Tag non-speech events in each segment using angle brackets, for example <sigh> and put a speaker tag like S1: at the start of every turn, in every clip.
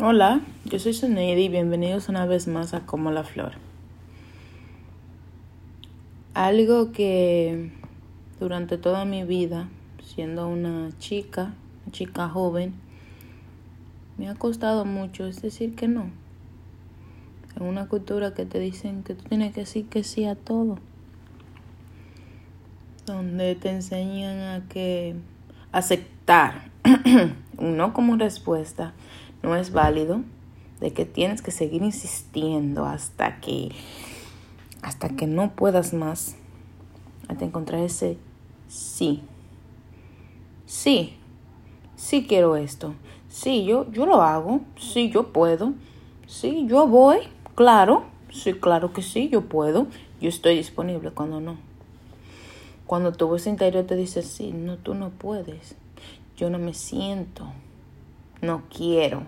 S1: Hola, yo soy Soneidi y bienvenidos una vez más a Como la Flor. Algo que durante toda mi vida, siendo una chica, una chica joven, me ha costado mucho es decir que no. En una cultura que te dicen que tú tienes que decir que sí a todo. Donde te enseñan a que aceptar <clears throat> un no como respuesta no es válido, de que tienes que seguir insistiendo hasta que hasta que no puedas más, hasta encontrar ese sí. Sí. Sí quiero esto. Sí, yo yo lo hago. Sí, yo puedo. Sí, yo voy. Claro. Sí, claro que sí, yo puedo. Yo estoy disponible cuando no. Cuando tu voz interior te dice, sí, no, tú no puedes. Yo no me siento no quiero,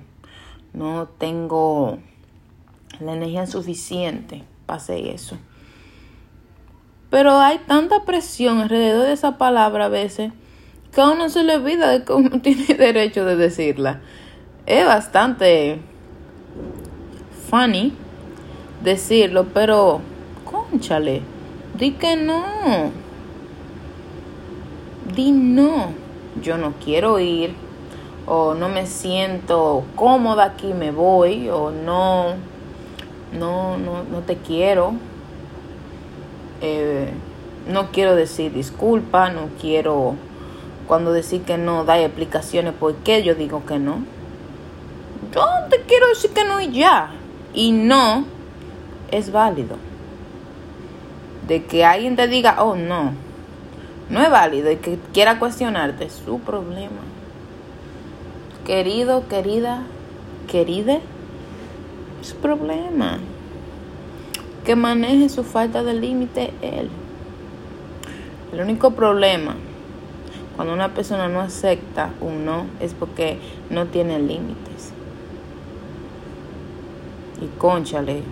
S1: no tengo la energía suficiente para hacer eso. Pero hay tanta presión alrededor de esa palabra a veces que a uno se le olvida de uno <laughs> tiene derecho de decirla. Es bastante funny decirlo, pero conchale, di que no. Di no. Yo no quiero ir o no me siento cómoda aquí, me voy, o no, no, no, no te quiero. Eh, no quiero decir disculpa, no quiero cuando decir que no da explicaciones por qué yo digo que no. Yo te quiero decir que no y ya. Y no es válido. De que alguien te diga, oh no, no es válido y que quiera cuestionarte, es su problema. Querido, querida, querida, su problema. Que maneje su falta de límite él. El único problema cuando una persona no acepta un no es porque no tiene límites. Y conchale,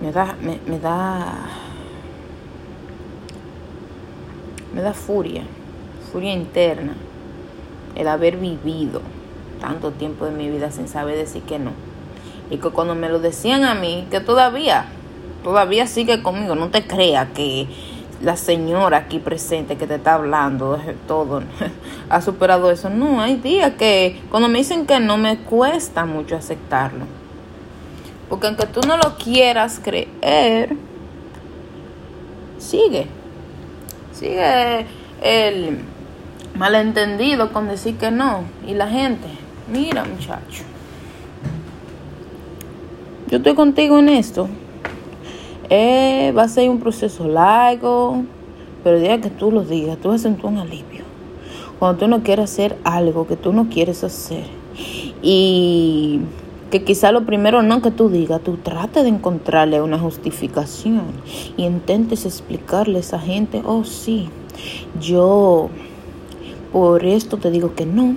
S1: me da, me da, me da furia, furia interna el haber vivido tanto tiempo de mi vida sin saber decir que no. Y que cuando me lo decían a mí, que todavía, todavía sigue conmigo, no te creas que la señora aquí presente que te está hablando, todo, <laughs> ha superado eso. No, hay días que cuando me dicen que no, me cuesta mucho aceptarlo. Porque aunque tú no lo quieras creer, sigue. Sigue el malentendido con decir que no. Y la gente, mira muchacho, yo estoy contigo en esto. Eh, va a ser un proceso largo, pero el día que tú lo digas, tú vas a sentir un alivio. Cuando tú no quieres hacer algo que tú no quieres hacer. Y que quizá lo primero no que tú digas, tú trates de encontrarle una justificación y intentes explicarle a esa gente, oh sí, yo por esto te digo que no,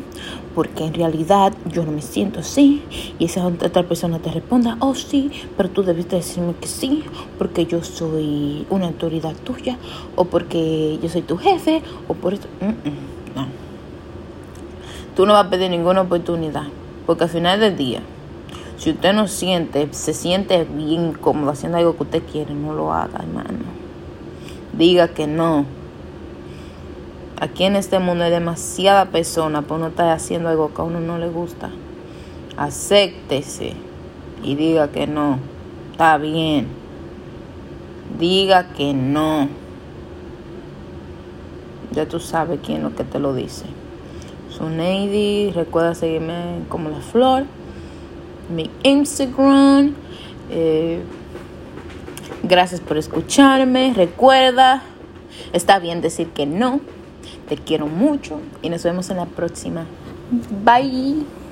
S1: porque en realidad yo no me siento así. Y esa otra persona te responda, oh sí, pero tú debiste decirme que sí, porque yo soy una autoridad tuya, o porque yo soy tu jefe, o por esto. no. Tú no vas a pedir ninguna oportunidad, porque al final del día, si usted no siente, se siente bien cómodo haciendo algo que usted quiere, no lo haga, hermano. Diga que no Aquí en este mundo hay demasiada persona por no estar haciendo algo que a uno no le gusta. Acéptese y diga que no. Está bien. Diga que no. Ya tú sabes quién es lo que te lo dice. Soy Recuerda seguirme como la flor. Mi Instagram. Eh, gracias por escucharme. Recuerda, está bien decir que no. Te quiero mucho y nos vemos en la próxima. Bye.